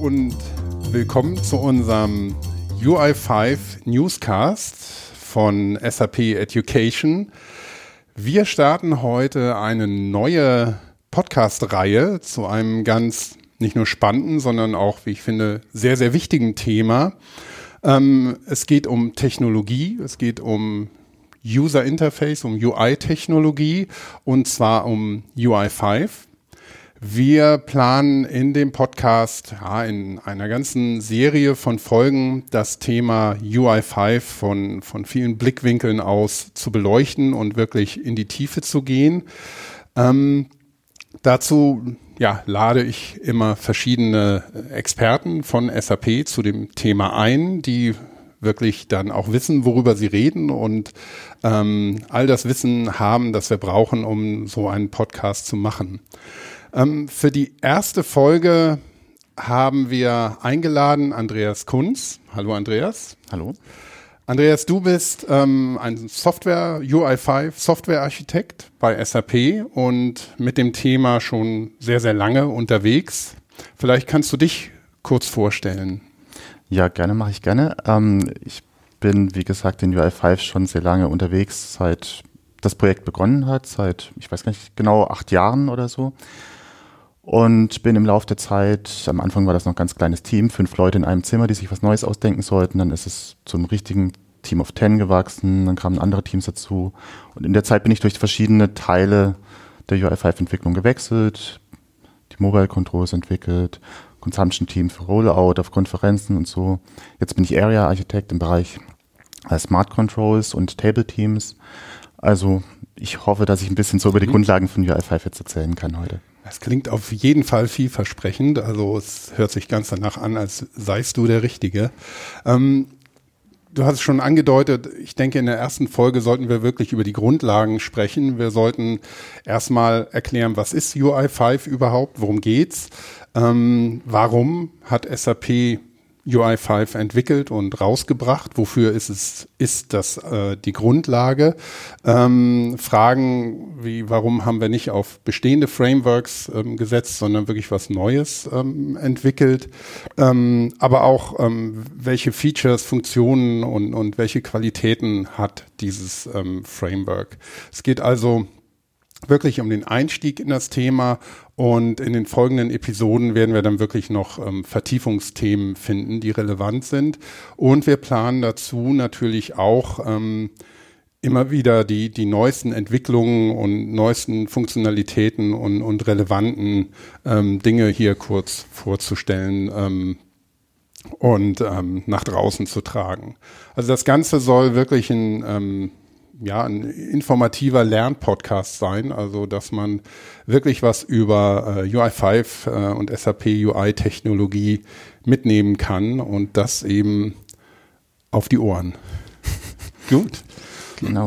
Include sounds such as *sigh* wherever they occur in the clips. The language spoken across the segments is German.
und willkommen zu unserem UI5 Newscast von SAP Education. Wir starten heute eine neue Podcast-Reihe zu einem ganz nicht nur spannenden, sondern auch, wie ich finde, sehr, sehr wichtigen Thema. Ähm, es geht um Technologie, es geht um User Interface, um UI-Technologie und zwar um UI5. Wir planen in dem Podcast, ja, in einer ganzen Serie von Folgen, das Thema UI5 von, von vielen Blickwinkeln aus zu beleuchten und wirklich in die Tiefe zu gehen. Ähm, dazu ja, lade ich immer verschiedene Experten von SAP zu dem Thema ein, die wirklich dann auch wissen, worüber sie reden und ähm, all das Wissen haben, das wir brauchen, um so einen Podcast zu machen. Ähm, für die erste Folge haben wir eingeladen Andreas Kunz. Hallo Andreas. Hallo. Andreas, du bist ähm, ein Software, UI5 Softwarearchitekt bei SAP und mit dem Thema schon sehr, sehr lange unterwegs. Vielleicht kannst du dich kurz vorstellen. Ja, gerne, mache ich gerne. Ähm, ich bin, wie gesagt, in UI5 schon sehr lange unterwegs, seit das Projekt begonnen hat, seit, ich weiß gar nicht genau, acht Jahren oder so. Und bin im Laufe der Zeit, am Anfang war das noch ein ganz kleines Team, fünf Leute in einem Zimmer, die sich was Neues ausdenken sollten. Dann ist es zum richtigen Team of Ten gewachsen, dann kamen andere Teams dazu. Und in der Zeit bin ich durch verschiedene Teile der UI5-Entwicklung gewechselt, die Mobile Controls entwickelt, Consumption Team für Rollout auf Konferenzen und so. Jetzt bin ich Area Architekt im Bereich äh, Smart Controls und Table Teams. Also ich hoffe, dass ich ein bisschen so über die mhm. Grundlagen von UI5 jetzt erzählen kann heute. Es klingt auf jeden Fall vielversprechend. Also es hört sich ganz danach an, als seist du der Richtige. Ähm, du hast es schon angedeutet, ich denke, in der ersten Folge sollten wir wirklich über die Grundlagen sprechen. Wir sollten erstmal erklären, was ist UI5 überhaupt, worum geht's, ähm, warum hat SAP UI5 entwickelt und rausgebracht. Wofür ist es, ist das äh, die Grundlage? Ähm, Fragen wie, warum haben wir nicht auf bestehende Frameworks ähm, gesetzt, sondern wirklich was Neues ähm, entwickelt? Ähm, aber auch, ähm, welche Features, Funktionen und, und welche Qualitäten hat dieses ähm, Framework? Es geht also wirklich um den Einstieg in das Thema und in den folgenden Episoden werden wir dann wirklich noch ähm, Vertiefungsthemen finden, die relevant sind. Und wir planen dazu natürlich auch ähm, immer wieder die, die neuesten Entwicklungen und neuesten Funktionalitäten und, und relevanten ähm, Dinge hier kurz vorzustellen ähm, und ähm, nach draußen zu tragen. Also das Ganze soll wirklich ein ähm, ja, ein informativer Lernpodcast sein, also dass man wirklich was über äh, UI5 äh, und SAP UI-Technologie mitnehmen kann und das eben auf die Ohren. *laughs* Gut. Genau.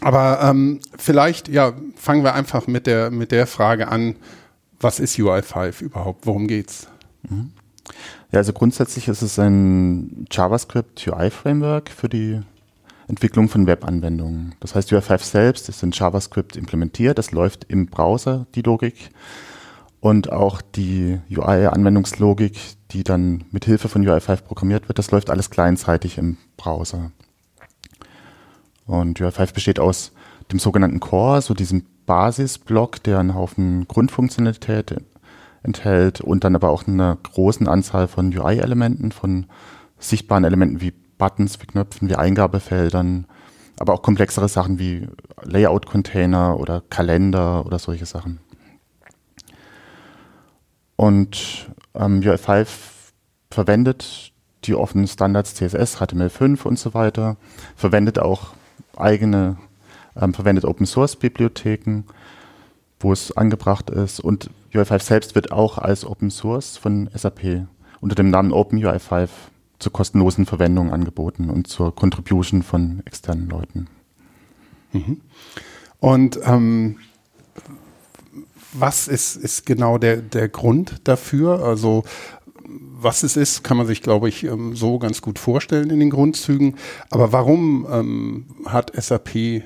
Aber ähm, vielleicht, ja, fangen wir einfach mit der, mit der Frage an, was ist UI5 überhaupt? Worum geht's? Mhm. Ja, also grundsätzlich ist es ein JavaScript UI-Framework für die Entwicklung von Webanwendungen. Das heißt, UI5 selbst ist in JavaScript implementiert, das läuft im Browser, die Logik. Und auch die UI-Anwendungslogik, die dann mit Hilfe von UI5 programmiert wird, das läuft alles kleinzeitig im Browser. Und UI5 besteht aus dem sogenannten Core, so diesem Basisblock, der einen Haufen Grundfunktionalität enthält und dann aber auch eine großen Anzahl von UI-Elementen, von sichtbaren Elementen wie Buttons, wie Knöpfen, wie Eingabefeldern, aber auch komplexere Sachen wie Layout-Container oder Kalender oder solche Sachen. Und ähm, UI5 verwendet die offenen Standards CSS, HTML5 und so weiter, verwendet auch eigene, ähm, verwendet Open Source Bibliotheken, wo es angebracht ist und UI5 selbst wird auch als Open Source von SAP unter dem Namen OpenUI5 zur kostenlosen Verwendung angeboten und zur Contribution von externen Leuten. Mhm. Und ähm, was ist, ist genau der, der Grund dafür? Also was es ist, kann man sich, glaube ich, ähm, so ganz gut vorstellen in den Grundzügen. Aber warum ähm, hat SAP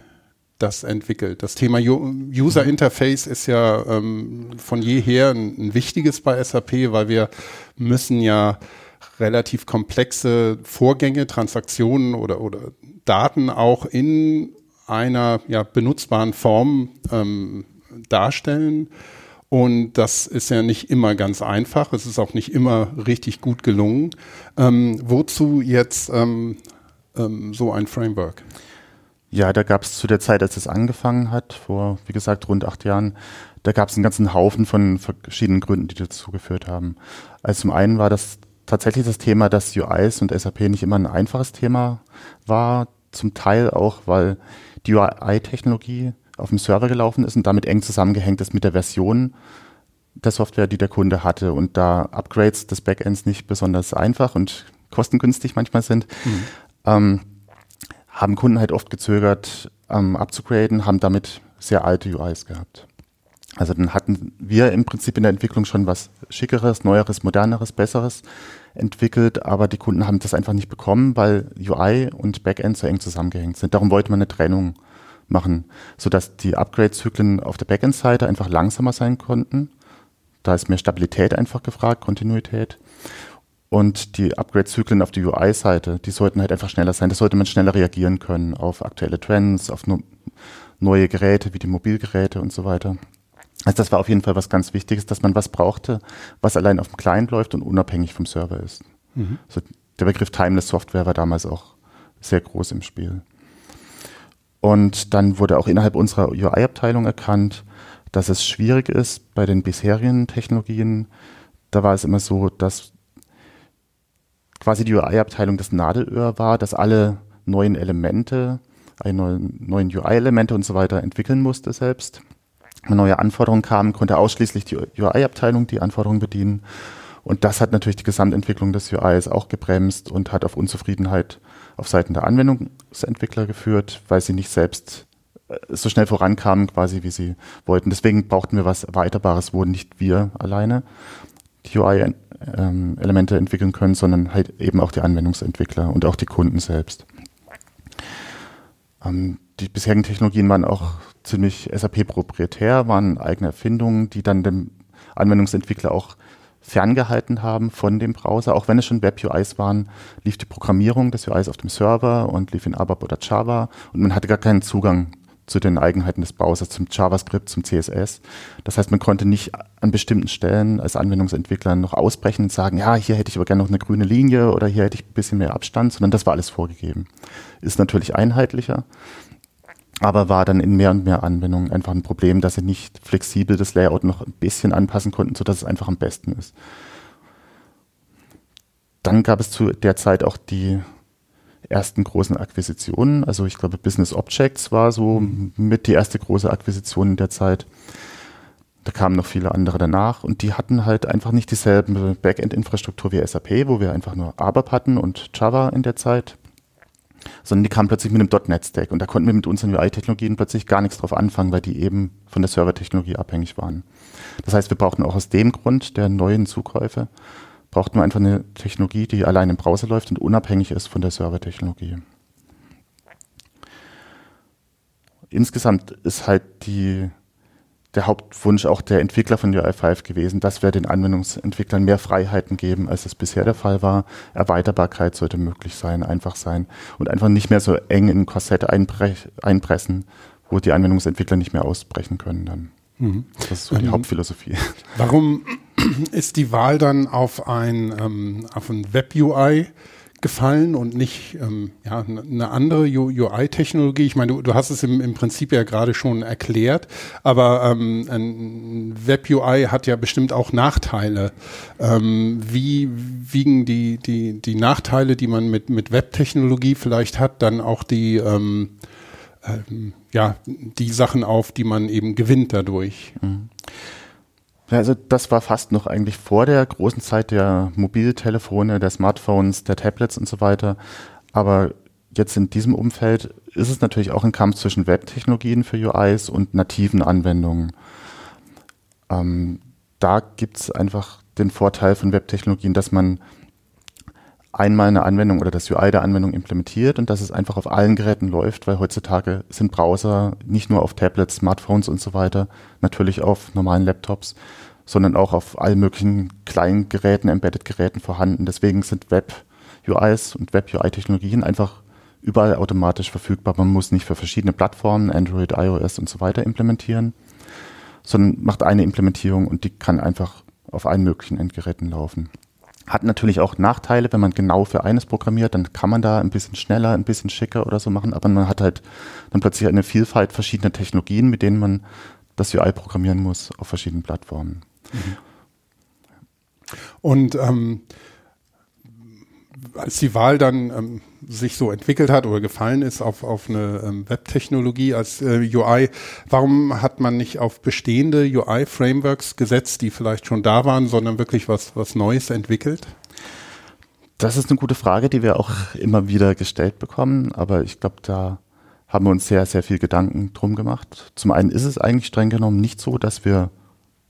das entwickelt. Das Thema User Interface ist ja ähm, von jeher ein, ein, wichtiges bei SAP, weil wir müssen ja relativ komplexe Vorgänge, Transaktionen oder, oder Daten auch in einer ja, benutzbaren Form ähm, darstellen. Und das ist ja nicht immer ganz einfach. Es ist auch nicht immer richtig gut gelungen. Ähm, wozu jetzt ähm, ähm, so ein Framework? Ja, da gab es zu der Zeit, als es angefangen hat, vor, wie gesagt, rund acht Jahren, da gab es einen ganzen Haufen von verschiedenen Gründen, die dazu geführt haben. Also zum einen war das tatsächlich das Thema, dass UIs und SAP nicht immer ein einfaches Thema war. Zum Teil auch, weil die UI-Technologie auf dem Server gelaufen ist und damit eng zusammengehängt ist mit der Version der Software, die der Kunde hatte und da Upgrades des Backends nicht besonders einfach und kostengünstig manchmal sind, mhm. ähm, haben Kunden halt oft gezögert, ähm, abzugraden, haben damit sehr alte UIs gehabt. Also dann hatten wir im Prinzip in der Entwicklung schon was Schickeres, Neueres, Moderneres, Besseres entwickelt, aber die Kunden haben das einfach nicht bekommen, weil UI und Backend so eng zusammengehängt sind. Darum wollte man eine Trennung machen, sodass die Upgrade-Zyklen auf der Backend-Seite einfach langsamer sein konnten. Da ist mehr Stabilität einfach gefragt, Kontinuität. Und die Upgrade-Zyklen auf der UI-Seite, die sollten halt einfach schneller sein. Da sollte man schneller reagieren können auf aktuelle Trends, auf neue Geräte wie die Mobilgeräte und so weiter. Also das war auf jeden Fall was ganz Wichtiges, dass man was brauchte, was allein auf dem Client läuft und unabhängig vom Server ist. Mhm. Also der Begriff Timeless Software war damals auch sehr groß im Spiel. Und dann wurde auch innerhalb unserer UI-Abteilung erkannt, dass es schwierig ist bei den bisherigen Technologien. Da war es immer so, dass quasi die UI-Abteilung das Nadelöhr war, dass alle neuen Elemente, alle neuen UI-Elemente und so weiter entwickeln musste selbst. Wenn neue Anforderungen kamen, konnte ausschließlich die UI-Abteilung die Anforderungen bedienen. Und das hat natürlich die Gesamtentwicklung des UIs auch gebremst und hat auf Unzufriedenheit auf Seiten der Anwendungsentwickler geführt, weil sie nicht selbst äh, so schnell vorankamen, quasi wie sie wollten. Deswegen brauchten wir was Erweiterbares, wo nicht wir alleine die UI-Elemente ähm, entwickeln können, sondern halt eben auch die Anwendungsentwickler und auch die Kunden selbst. Ähm, die bisherigen Technologien waren auch ziemlich SAP-proprietär, waren eigene Erfindungen, die dann dem Anwendungsentwickler auch ferngehalten haben von dem Browser. Auch wenn es schon Web-UIs waren, lief die Programmierung des UIs auf dem Server und lief in ABAP oder Java und man hatte gar keinen Zugang zu den Eigenheiten des Browsers, zum JavaScript, zum CSS. Das heißt, man konnte nicht an bestimmten Stellen als Anwendungsentwickler noch ausbrechen und sagen, ja, hier hätte ich aber gerne noch eine grüne Linie oder hier hätte ich ein bisschen mehr Abstand, sondern das war alles vorgegeben. Ist natürlich einheitlicher, aber war dann in mehr und mehr Anwendungen einfach ein Problem, dass sie nicht flexibel das Layout noch ein bisschen anpassen konnten, sodass es einfach am besten ist. Dann gab es zu der Zeit auch die ersten großen Akquisitionen. Also ich glaube, Business Objects war so mit die erste große Akquisition in der Zeit. Da kamen noch viele andere danach und die hatten halt einfach nicht dieselbe Backend-Infrastruktur wie SAP, wo wir einfach nur ABAP hatten und Java in der Zeit sondern die kamen plötzlich mit einem .NET-Stack und da konnten wir mit unseren UI-Technologien plötzlich gar nichts drauf anfangen, weil die eben von der Server-Technologie abhängig waren. Das heißt, wir brauchten auch aus dem Grund der neuen Zukäufe, brauchten wir einfach eine Technologie, die allein im Browser läuft und unabhängig ist von der Server-Technologie. Insgesamt ist halt die der Hauptwunsch auch der Entwickler von UI5 gewesen, dass wir den Anwendungsentwicklern mehr Freiheiten geben, als es bisher der Fall war. Erweiterbarkeit sollte möglich sein, einfach sein und einfach nicht mehr so eng in ein Korsett einpressen, wo die Anwendungsentwickler nicht mehr ausbrechen können dann. Mhm. Das ist so die ähm, Hauptphilosophie. Warum ist die Wahl dann auf ein, ähm, auf ein Web-UI gefallen und nicht ähm, ja, eine andere UI-Technologie? Ich meine, du, du hast es im, im Prinzip ja gerade schon erklärt, aber ähm, ein Web-UI hat ja bestimmt auch Nachteile. Ähm, wie wiegen die, die, die Nachteile, die man mit, mit Web-Technologie vielleicht hat, dann auch die, ähm, ähm, ja, die Sachen auf, die man eben gewinnt dadurch? Mhm. Also das war fast noch eigentlich vor der großen Zeit der Mobiltelefone, der Smartphones, der Tablets und so weiter. Aber jetzt in diesem Umfeld ist es natürlich auch ein Kampf zwischen Web-Technologien für UIs und nativen Anwendungen. Ähm, da gibt es einfach den Vorteil von Web-Technologien, dass man einmal eine Anwendung oder das UI der Anwendung implementiert und dass es einfach auf allen Geräten läuft, weil heutzutage sind Browser nicht nur auf Tablets, Smartphones und so weiter, natürlich auf normalen Laptops, sondern auch auf allen möglichen kleinen Geräten, Embedded-Geräten vorhanden. Deswegen sind Web-UIs und Web-UI-Technologien einfach überall automatisch verfügbar. Man muss nicht für verschiedene Plattformen, Android, iOS und so weiter implementieren, sondern macht eine Implementierung und die kann einfach auf allen möglichen Endgeräten laufen. Hat natürlich auch Nachteile, wenn man genau für eines programmiert, dann kann man da ein bisschen schneller, ein bisschen schicker oder so machen, aber man hat halt dann plötzlich eine Vielfalt verschiedener Technologien, mit denen man das UI programmieren muss auf verschiedenen Plattformen. Mhm. Und ähm, als die Wahl dann ähm, sich so entwickelt hat oder gefallen ist auf, auf eine ähm, Webtechnologie als äh, UI, warum hat man nicht auf bestehende UI-Frameworks gesetzt, die vielleicht schon da waren, sondern wirklich was, was Neues entwickelt? Das ist eine gute Frage, die wir auch immer wieder gestellt bekommen, aber ich glaube, da haben wir uns sehr, sehr viel Gedanken drum gemacht. Zum einen ist es eigentlich streng genommen nicht so, dass wir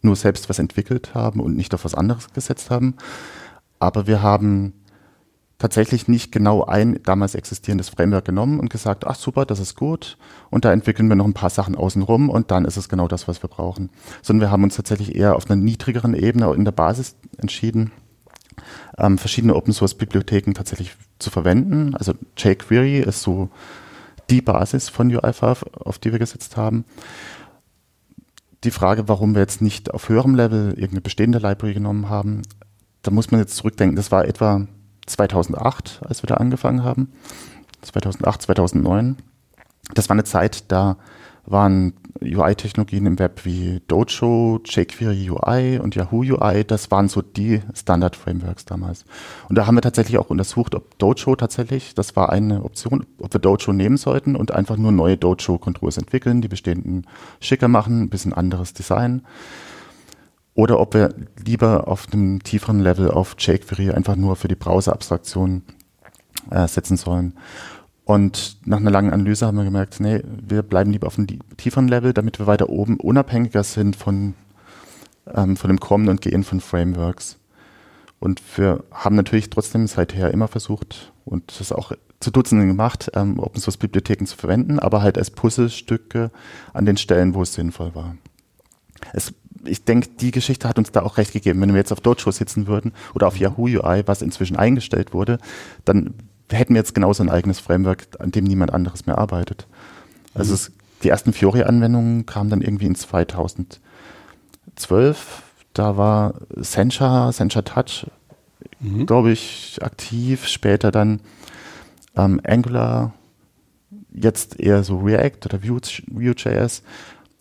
nur selbst was entwickelt haben und nicht auf was anderes gesetzt haben, aber wir haben tatsächlich nicht genau ein damals existierendes Framework genommen und gesagt, ach super, das ist gut und da entwickeln wir noch ein paar Sachen außenrum und dann ist es genau das, was wir brauchen. Sondern wir haben uns tatsächlich eher auf einer niedrigeren Ebene in der Basis entschieden, ähm, verschiedene Open Source Bibliotheken tatsächlich zu verwenden. Also jQuery ist so die Basis von UI5, auf die wir gesetzt haben. Die Frage, warum wir jetzt nicht auf höherem Level irgendeine bestehende Library genommen haben, da muss man jetzt zurückdenken. Das war etwa 2008, als wir da angefangen haben. 2008, 2009. Das war eine Zeit, da waren UI-Technologien im Web wie Dojo, jQuery UI und Yahoo UI, das waren so die Standard-Frameworks damals. Und da haben wir tatsächlich auch untersucht, ob Dojo tatsächlich, das war eine Option, ob wir Dojo nehmen sollten und einfach nur neue Dojo-Controls entwickeln, die bestehenden schicker machen, ein bisschen anderes Design oder ob wir lieber auf einem tieferen Level auf jQuery einfach nur für die Browser-Abstraktion äh, setzen sollen. Und nach einer langen Analyse haben wir gemerkt, nee, wir bleiben lieber auf einem tieferen Level, damit wir weiter oben unabhängiger sind von, ähm, von dem Kommen und Gehen von Frameworks. Und wir haben natürlich trotzdem seither immer versucht und das auch zu Dutzenden gemacht, ähm, Open Source Bibliotheken zu verwenden, aber halt als Puzzlestücke an den Stellen, wo es sinnvoll war. Es ich denke, die Geschichte hat uns da auch recht gegeben. Wenn wir jetzt auf Dojo sitzen würden oder auf. Yahoo UI, was inzwischen eingestellt wurde, dann hätten wir jetzt genauso ein eigenes Framework, an dem niemand anderes mehr arbeitet. Also mhm. es, die ersten Fiori-Anwendungen kamen dann irgendwie in 2012. Da war Sencha, Sencha Touch, mhm. glaube ich, aktiv. Später dann ähm, Angular, jetzt eher so React oder Vue.js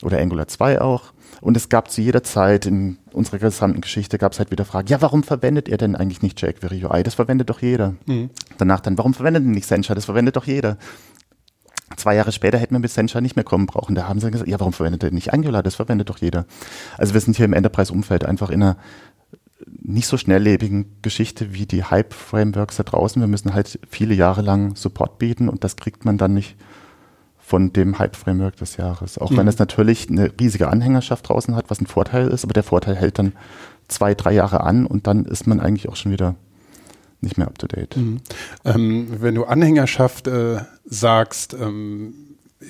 oder Angular 2 auch. Und es gab zu jeder Zeit in unserer gesamten Geschichte gab es halt wieder Fragen, ja, warum verwendet ihr denn eigentlich nicht jQuery UI? Das verwendet doch jeder. Mhm. Danach dann, warum verwendet ihr nicht Sencha? Das verwendet doch jeder. Zwei Jahre später hätten wir mit Sencha nicht mehr kommen brauchen. Da haben sie gesagt, ja, warum verwendet ihr nicht Angular? Das verwendet doch jeder. Also wir sind hier im Enterprise-Umfeld einfach in einer nicht so schnelllebigen Geschichte wie die Hype-Frameworks da draußen. Wir müssen halt viele Jahre lang Support bieten und das kriegt man dann nicht von dem Hype-Framework des Jahres. Auch mhm. wenn es natürlich eine riesige Anhängerschaft draußen hat, was ein Vorteil ist, aber der Vorteil hält dann zwei, drei Jahre an und dann ist man eigentlich auch schon wieder nicht mehr up to date. Mhm. Ähm, wenn du Anhängerschaft äh, sagst, ähm,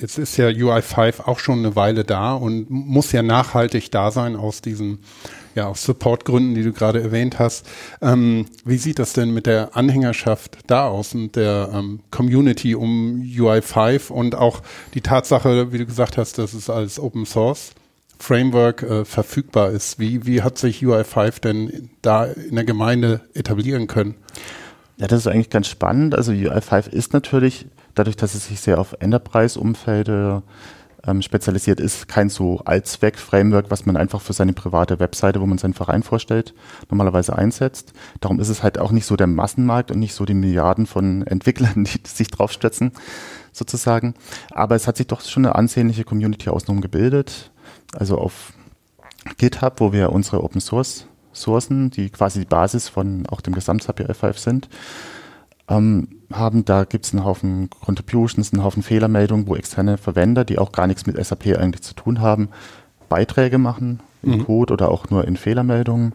jetzt ist ja UI5 auch schon eine Weile da und muss ja nachhaltig da sein aus diesen ja, aus Supportgründen, die du gerade erwähnt hast. Ähm, wie sieht das denn mit der Anhängerschaft da aus und der ähm, Community um UI5 und auch die Tatsache, wie du gesagt hast, dass es als Open Source Framework äh, verfügbar ist? Wie, wie hat sich UI5 denn da in der Gemeinde etablieren können? Ja, das ist eigentlich ganz spannend. Also UI5 ist natürlich, dadurch, dass es sich sehr auf Enterprise-Umfelde ähm, spezialisiert ist, kein so Allzweck-Framework, was man einfach für seine private Webseite, wo man seinen Verein vorstellt, normalerweise einsetzt. Darum ist es halt auch nicht so der Massenmarkt und nicht so die Milliarden von *laughs* Entwicklern, die sich draufstützen, sozusagen. Aber es hat sich doch schon eine ansehnliche Community außenrum gebildet. Also auf GitHub, wo wir unsere Open Source Sourcen, die quasi die Basis von auch dem Gesamt-SAP 5 sind, ähm, haben. Da gibt es einen Haufen Contributions, einen Haufen Fehlermeldungen, wo externe Verwender, die auch gar nichts mit SAP eigentlich zu tun haben, Beiträge machen im mhm. Code oder auch nur in Fehlermeldungen.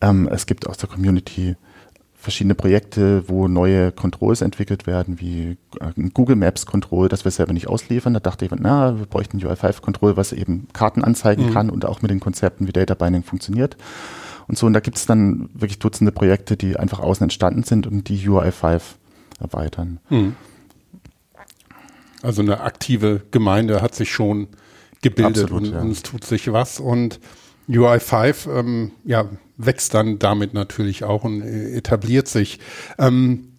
Ähm, es gibt aus der Community verschiedene Projekte, wo neue Controls entwickelt werden, wie äh, Google Maps Control, das wir selber nicht ausliefern. Da dachte ich, na, wir bräuchten ein UI5 Control, was eben Karten anzeigen mhm. kann und auch mit den Konzepten wie Data Binding funktioniert. Und so, und da gibt es dann wirklich Dutzende Projekte, die einfach außen entstanden sind und die UI5 erweitern. Mhm. Also eine aktive Gemeinde hat sich schon gebildet Absolut, und, ja. und, es tut sich was. Und UI5 ähm, ja, wächst dann damit natürlich auch und etabliert sich. Ähm,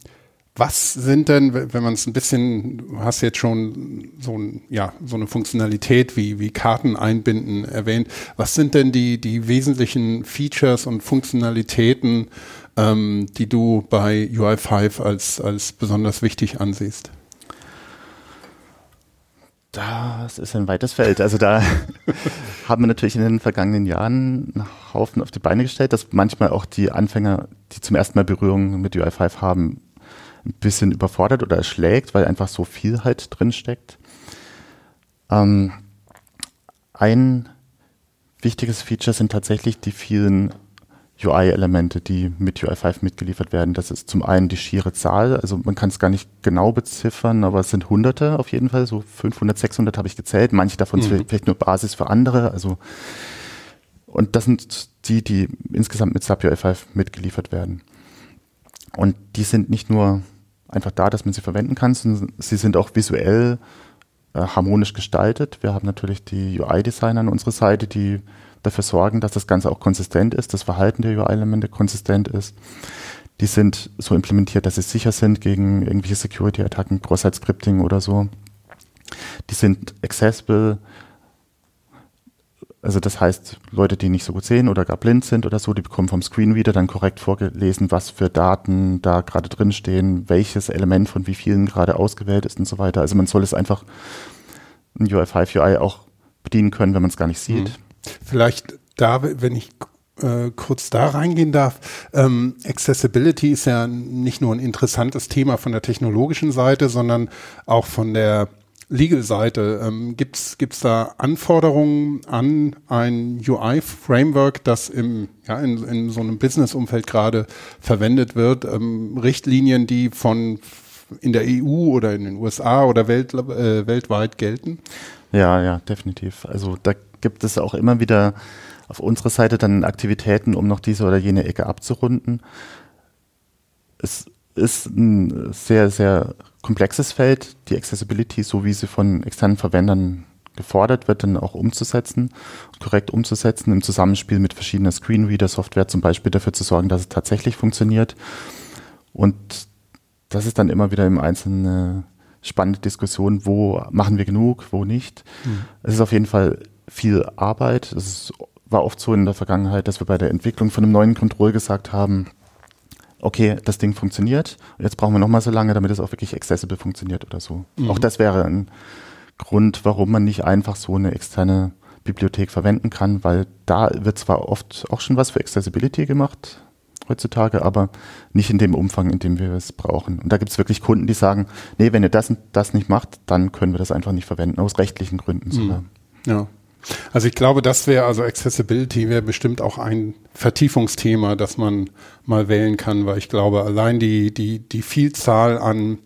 was sind denn, wenn man es ein bisschen, du hast jetzt schon so, ein, ja, so eine Funktionalität wie, wie Karten einbinden erwähnt, was sind denn die, die wesentlichen Features und Funktionalitäten, ähm, die du bei UI5 als, als besonders wichtig ansiehst? Das ist ein weites Feld. Also da *laughs* haben wir natürlich in den vergangenen Jahren einen Haufen auf die Beine gestellt, dass manchmal auch die Anfänger, die zum ersten Mal Berührung mit UI5 haben, ein bisschen überfordert oder erschlägt, weil einfach so viel halt drin steckt. Ähm, ein wichtiges Feature sind tatsächlich die vielen UI-Elemente, die mit UI5 mitgeliefert werden. Das ist zum einen die schiere Zahl, also man kann es gar nicht genau beziffern, aber es sind Hunderte auf jeden Fall, so 500, 600 habe ich gezählt. Manche davon mhm. sind vielleicht nur Basis für andere. Also und das sind die, die insgesamt mit SAP UI5 mitgeliefert werden. Und die sind nicht nur einfach da, dass man sie verwenden kann, sondern sie sind auch visuell äh, harmonisch gestaltet. Wir haben natürlich die UI-Designer an unserer Seite, die dafür sorgen, dass das Ganze auch konsistent ist, das Verhalten der UI-Elemente konsistent ist. Die sind so implementiert, dass sie sicher sind gegen irgendwelche Security-Attacken, Cross-Site-Scripting oder so. Die sind accessible, also das heißt, Leute, die nicht so gut sehen oder gar blind sind oder so, die bekommen vom Screenreader dann korrekt vorgelesen, was für Daten da gerade drin stehen, welches Element von wie vielen gerade ausgewählt ist und so weiter. Also man soll es einfach ein UI5 UI auch bedienen können, wenn man es gar nicht sieht. Mhm. Vielleicht da, wenn ich äh, kurz da reingehen darf. Ähm, Accessibility ist ja nicht nur ein interessantes Thema von der technologischen Seite, sondern auch von der Legal-Seite. Ähm, Gibt es da Anforderungen an ein UI-Framework, das im, ja, in, in so einem Business-Umfeld gerade verwendet wird? Ähm, Richtlinien, die von in der EU oder in den USA oder Welt, äh, weltweit gelten? Ja, ja, definitiv. Also da gibt es auch immer wieder auf unserer Seite dann Aktivitäten, um noch diese oder jene Ecke abzurunden. Es ist ein sehr, sehr komplexes Feld, die Accessibility, so wie sie von externen Verwendern gefordert wird, dann auch umzusetzen, korrekt umzusetzen, im Zusammenspiel mit verschiedener Screenreader-Software zum Beispiel dafür zu sorgen, dass es tatsächlich funktioniert. Und das ist dann immer wieder im Einzelnen eine spannende Diskussion, wo machen wir genug, wo nicht. Mhm. Es ist auf jeden Fall viel Arbeit. Es war oft so in der Vergangenheit, dass wir bei der Entwicklung von einem neuen Control gesagt haben, okay, das Ding funktioniert, jetzt brauchen wir nochmal so lange, damit es auch wirklich accessible funktioniert oder so. Mhm. Auch das wäre ein Grund, warum man nicht einfach so eine externe Bibliothek verwenden kann, weil da wird zwar oft auch schon was für Accessibility gemacht heutzutage, aber nicht in dem Umfang, in dem wir es brauchen. Und da gibt es wirklich Kunden, die sagen, nee, wenn ihr das und das nicht macht, dann können wir das einfach nicht verwenden, aus rechtlichen Gründen sogar. Mhm. Ja. Also ich glaube, das wäre, also Accessibility wäre bestimmt auch ein Vertiefungsthema, das man mal wählen kann, weil ich glaube, allein die, die, die Vielzahl an,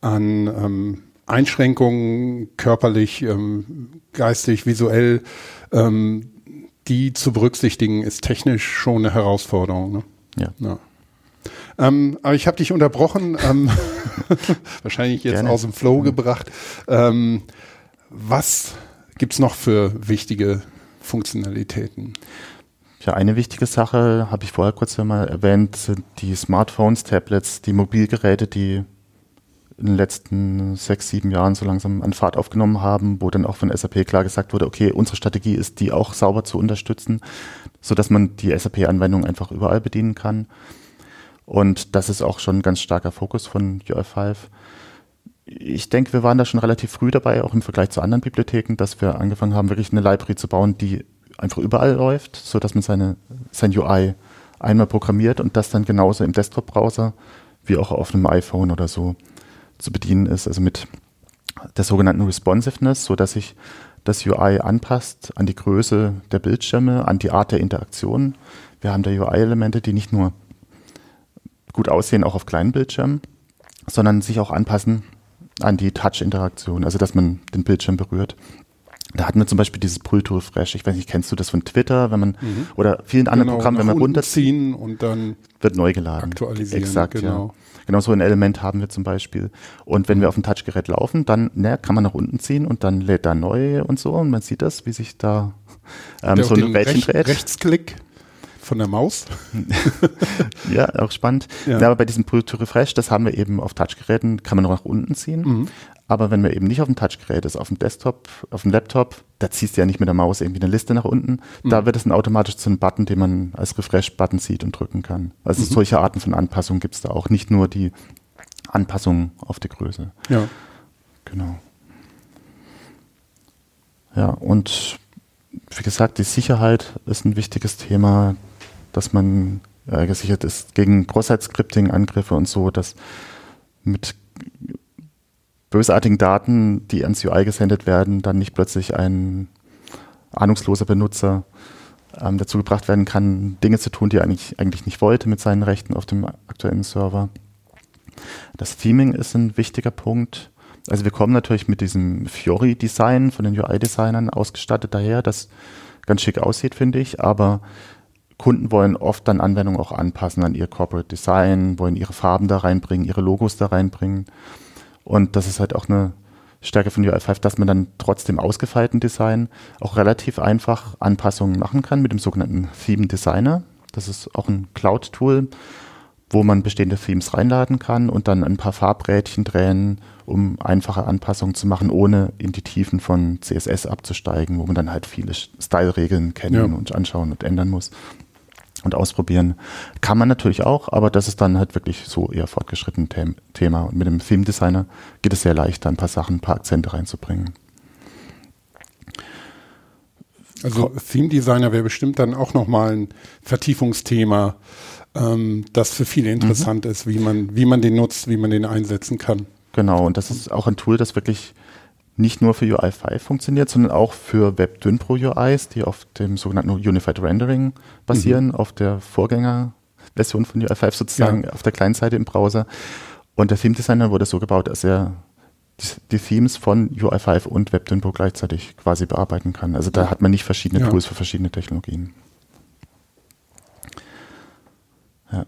an ähm, Einschränkungen körperlich, ähm, geistig, visuell, ähm, die zu berücksichtigen, ist technisch schon eine Herausforderung. Ne? Ja. ja. Ähm, aber ich habe dich unterbrochen, ähm, *laughs* wahrscheinlich jetzt Gerne. aus dem Flow gebracht. Ähm, was gibt es noch für wichtige Funktionalitäten? Ja, eine wichtige Sache habe ich vorher kurz einmal erwähnt, sind die Smartphones, Tablets, die Mobilgeräte, die in den letzten sechs, sieben Jahren so langsam an Fahrt aufgenommen haben, wo dann auch von SAP klar gesagt wurde, okay, unsere Strategie ist, die auch sauber zu unterstützen, so dass man die SAP-Anwendung einfach überall bedienen kann. Und das ist auch schon ein ganz starker Fokus von UI5 ich denke, wir waren da schon relativ früh dabei, auch im Vergleich zu anderen Bibliotheken, dass wir angefangen haben, wirklich eine Library zu bauen, die einfach überall läuft, so dass man seine, sein UI einmal programmiert und das dann genauso im Desktop-Browser wie auch auf einem iPhone oder so zu bedienen ist. Also mit der sogenannten Responsiveness, so dass sich das UI anpasst an die Größe der Bildschirme, an die Art der Interaktion. Wir haben da UI-Elemente, die nicht nur gut aussehen, auch auf kleinen Bildschirmen, sondern sich auch anpassen an die Touch-Interaktion, also dass man den Bildschirm berührt. Da hatten wir zum Beispiel dieses Pull to Refresh. Ich weiß nicht, kennst du das von Twitter, wenn man mhm. oder vielen anderen genau, Programmen, wenn man runterziehen und dann wird neu geladen. Aktualisieren. Exakt, genau. Ja. Genau so ein Element haben wir zum Beispiel. Und wenn wir auf dem Touchgerät laufen, dann ne, kann man nach unten ziehen und dann lädt da neu und so und man sieht das, wie sich da ähm, so ein Rädchen dreht. Rechtsklick von der Maus. *laughs* ja, auch spannend. Ja. ja. aber bei diesem Pull to Refresh, das haben wir eben auf Touchgeräten, kann man noch nach unten ziehen. Mhm. Aber wenn wir eben nicht auf dem Touchgerät ist, auf dem Desktop, auf dem Laptop, da ziehst du ja nicht mit der Maus irgendwie eine Liste nach unten. Mhm. Da wird es dann automatisch zu einem Button, den man als Refresh-Button sieht und drücken kann. Also mhm. solche Arten von Anpassungen gibt es da auch. Nicht nur die Anpassung auf die Größe. Ja. Genau. Ja, und wie gesagt, die Sicherheit ist ein wichtiges Thema, dass man äh, gesichert ist gegen Cross-Site-Scripting-Angriffe und so, dass mit bösartigen Daten, die ans UI gesendet werden, dann nicht plötzlich ein ahnungsloser Benutzer ähm, dazu gebracht werden kann, Dinge zu tun, die er eigentlich, eigentlich nicht wollte mit seinen Rechten auf dem aktuellen Server. Das Theming ist ein wichtiger Punkt. Also wir kommen natürlich mit diesem Fiori-Design von den UI-Designern ausgestattet daher, das ganz schick aussieht, finde ich, aber Kunden wollen oft dann Anwendungen auch anpassen an ihr Corporate Design, wollen ihre Farben da reinbringen, ihre Logos da reinbringen. Und das ist halt auch eine Stärke von UI5, dass man dann trotzdem ausgefeilten Design auch relativ einfach Anpassungen machen kann mit dem sogenannten Theme Designer. Das ist auch ein Cloud-Tool, wo man bestehende Themes reinladen kann und dann ein paar Farbrädchen drehen, um einfache Anpassungen zu machen, ohne in die Tiefen von CSS abzusteigen, wo man dann halt viele Style-Regeln kennen ja. und anschauen und ändern muss und ausprobieren. Kann man natürlich auch, aber das ist dann halt wirklich so eher fortgeschritten Thema. Und mit dem Theme Designer geht es sehr leicht, da ein paar Sachen, ein paar Akzente reinzubringen. Also Theme Designer wäre bestimmt dann auch nochmal ein Vertiefungsthema, ähm, das für viele interessant mhm. ist, wie man, wie man den nutzt, wie man den einsetzen kann. Genau, und das ist auch ein Tool, das wirklich nicht nur für UI5 funktioniert, sondern auch für WebDynPro UIs, die auf dem sogenannten Unified Rendering basieren, mhm. auf der Vorgängerversion von UI5 sozusagen ja. auf der Client-Seite im Browser. Und der Theme Designer wurde so gebaut, dass er die, Themes von UI5 und WebDynPro gleichzeitig quasi bearbeiten kann. Also da hat man nicht verschiedene ja. Tools für verschiedene Technologien. Ja.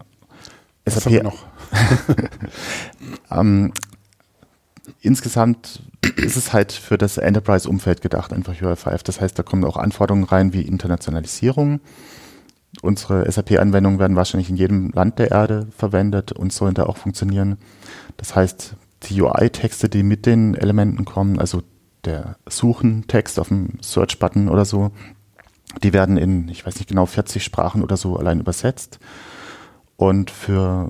Was SAP noch? *laughs* ähm, insgesamt ist es halt für das Enterprise-Umfeld gedacht, einfach UI5. Das heißt, da kommen auch Anforderungen rein wie Internationalisierung. Unsere SAP-Anwendungen werden wahrscheinlich in jedem Land der Erde verwendet und sollen da auch funktionieren. Das heißt, die UI-Texte, die mit den Elementen kommen, also der Suchen-Text auf dem Search-Button oder so, die werden in, ich weiß nicht genau, 40 Sprachen oder so allein übersetzt. Und für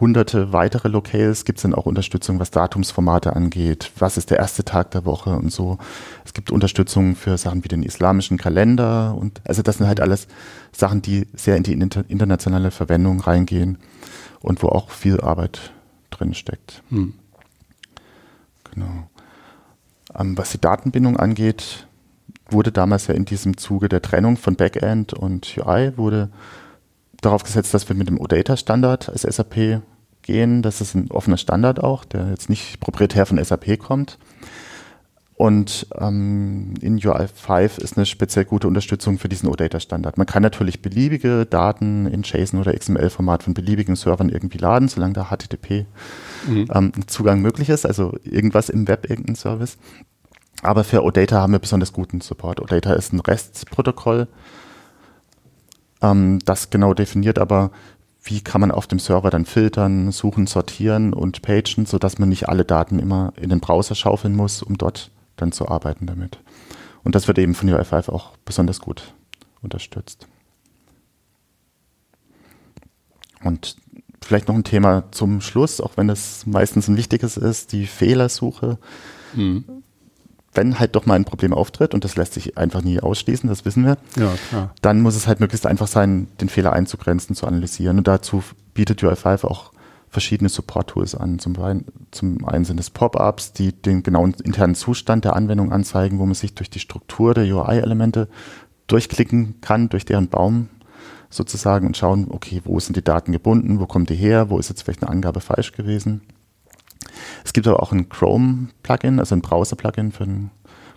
hunderte weitere Locales gibt es dann auch Unterstützung, was Datumsformate angeht. Was ist der erste Tag der Woche und so. Es gibt Unterstützung für Sachen wie den islamischen Kalender und also das sind halt alles Sachen, die sehr in die inter internationale Verwendung reingehen und wo auch viel Arbeit drin steckt. Hm. Genau. Ähm, was die Datenbindung angeht, wurde damals ja in diesem Zuge der Trennung von Backend und UI wurde darauf gesetzt, dass wir mit dem OData-Standard als SAP gehen. Das ist ein offener Standard auch, der jetzt nicht proprietär von SAP kommt. Und ähm, in UI5 ist eine speziell gute Unterstützung für diesen OData-Standard. Man kann natürlich beliebige Daten in JSON oder XML-Format von beliebigen Servern irgendwie laden, solange da HTTP mhm. ähm, Zugang möglich ist, also irgendwas im Web, irgendein Service. Aber für OData haben wir besonders guten Support. OData ist ein REST-Protokoll, ähm, das genau definiert aber, wie kann man auf dem Server dann filtern, suchen, sortieren und pagen, sodass man nicht alle Daten immer in den Browser schaufeln muss, um dort dann zu arbeiten damit. Und das wird eben von UI5 auch besonders gut unterstützt. Und vielleicht noch ein Thema zum Schluss, auch wenn es meistens ein wichtiges ist, die Fehlersuche. Mhm wenn halt doch mal ein Problem auftritt, und das lässt sich einfach nie ausschließen, das wissen wir, ja, dann muss es halt möglichst einfach sein, den Fehler einzugrenzen, zu analysieren. Und dazu bietet UI5 auch verschiedene Support-Tools an. Zum, zum einen sind es Pop-ups, die den genauen internen Zustand der Anwendung anzeigen, wo man sich durch die Struktur der UI-Elemente durchklicken kann, durch deren Baum sozusagen und schauen, okay, wo sind die Daten gebunden, wo kommt die her, wo ist jetzt vielleicht eine Angabe falsch gewesen. Es gibt aber auch ein Chrome-Plugin, also ein Browser-Plugin für den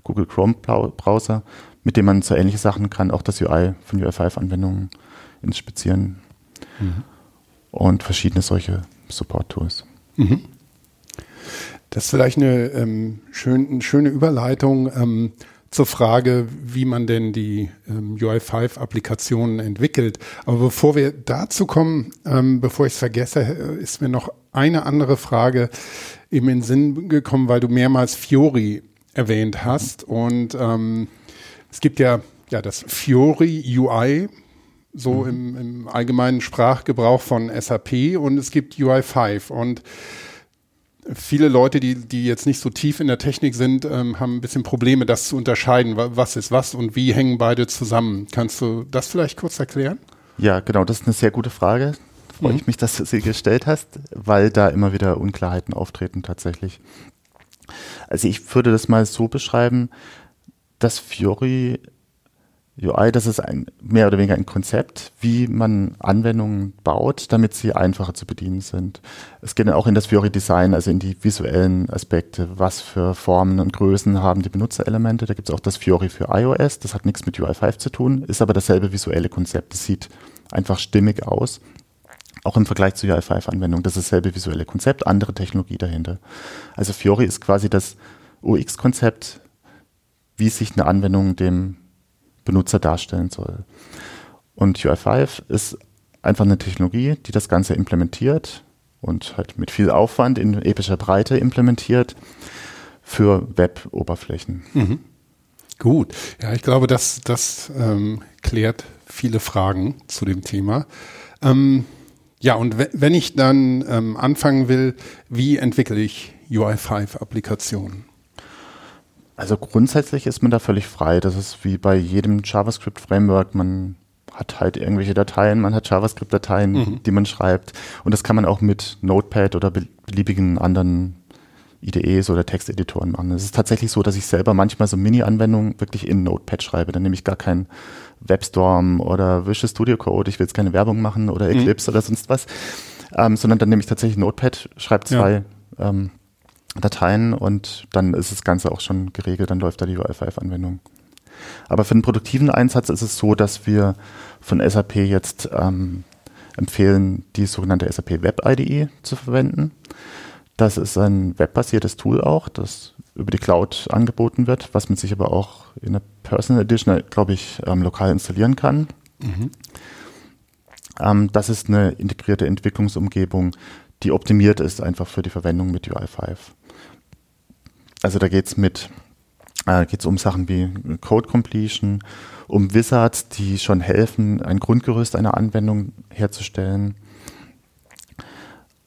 Google Chrome-Browser, mit dem man so ähnliche Sachen kann, auch das UI von UI5-Anwendungen inspizieren mhm. und verschiedene solche Support-Tools. Mhm. Das ist vielleicht eine, ähm, schön, eine schöne Überleitung ähm, zur Frage, wie man denn die ähm, UI5-Applikationen entwickelt. Aber bevor wir dazu kommen, ähm, bevor ich es vergesse, äh, ist mir noch eine andere Frage eben in den Sinn gekommen, weil du mehrmals Fiori erwähnt hast. Und ähm, es gibt ja, ja das Fiori UI, so mhm. im, im allgemeinen Sprachgebrauch von SAP und es gibt UI5 und viele Leute, die, die jetzt nicht so tief in der Technik sind, ähm, haben ein bisschen Probleme, das zu unterscheiden. Was ist was und wie hängen beide zusammen? Kannst du das vielleicht kurz erklären? Ja, genau, das ist eine sehr gute Frage. Freue mhm. ich mich, dass du sie gestellt hast, weil da immer wieder Unklarheiten auftreten tatsächlich. Also ich würde das mal so beschreiben, dass Fiori UI, das ist ein, mehr oder weniger ein Konzept, wie man Anwendungen baut, damit sie einfacher zu bedienen sind. Es geht dann auch in das Fiori Design, also in die visuellen Aspekte. Was für Formen und Größen haben die Benutzerelemente? Da gibt es auch das Fiori für iOS. Das hat nichts mit UI5 zu tun, ist aber dasselbe visuelle Konzept. Das sieht einfach stimmig aus. Auch im Vergleich zur UI5-Anwendung. Das ist dasselbe visuelle Konzept, andere Technologie dahinter. Also Fiori ist quasi das UX-Konzept, wie sich eine Anwendung dem Benutzer darstellen soll. Und UI5 ist einfach eine Technologie, die das Ganze implementiert und halt mit viel Aufwand in epischer Breite implementiert für Web-Oberflächen. Mhm. Gut, ja, ich glaube, das, das ähm, klärt viele Fragen zu dem Thema. Ähm, ja, und wenn ich dann ähm, anfangen will, wie entwickle ich UI5-Applikationen? Also grundsätzlich ist man da völlig frei. Das ist wie bei jedem JavaScript-Framework. Man hat halt irgendwelche Dateien, man hat JavaScript-Dateien, mhm. die man schreibt. Und das kann man auch mit Notepad oder beliebigen anderen IDEs oder Texteditoren machen. Es ist tatsächlich so, dass ich selber manchmal so Mini-Anwendungen wirklich in Notepad schreibe. Dann nehme ich gar keinen WebStorm oder Visual Studio Code, ich will jetzt keine Werbung machen oder mhm. Eclipse mhm. oder sonst was, ähm, sondern dann nehme ich tatsächlich Notepad, schreibe zwei ja. ähm, Dateien und dann ist das Ganze auch schon geregelt, dann läuft da die UI5-Anwendung. Aber für den produktiven Einsatz ist es so, dass wir von SAP jetzt ähm, empfehlen, die sogenannte SAP Web IDE zu verwenden. Das ist ein webbasiertes Tool auch, das über die Cloud angeboten wird, was man sich aber auch in der Personal Edition, glaube ich, ähm, lokal installieren kann. Mhm. Ähm, das ist eine integrierte Entwicklungsumgebung, die optimiert ist einfach für die Verwendung mit UI5. Also da geht es mit äh, geht's um Sachen wie Code Completion, um Wizards, die schon helfen, ein Grundgerüst einer Anwendung herzustellen.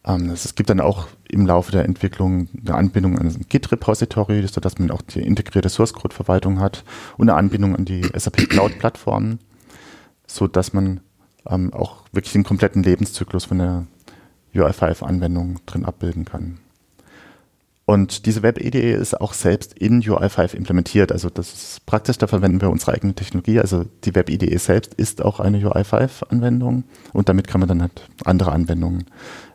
Ähm, es gibt dann auch im Laufe der Entwicklung eine Anbindung an ein Git-Repository, sodass man auch die integrierte Source-Code-Verwaltung hat und eine Anbindung an die SAP Cloud-Plattform, sodass man ähm, auch wirklich den kompletten Lebenszyklus von der UI5-Anwendung drin abbilden kann. Und diese Web-IDE ist auch selbst in UI5 implementiert. Also das ist praktisch, da verwenden wir unsere eigene Technologie. Also die Web-IDE selbst ist auch eine UI5-Anwendung und damit kann man dann halt andere Anwendungen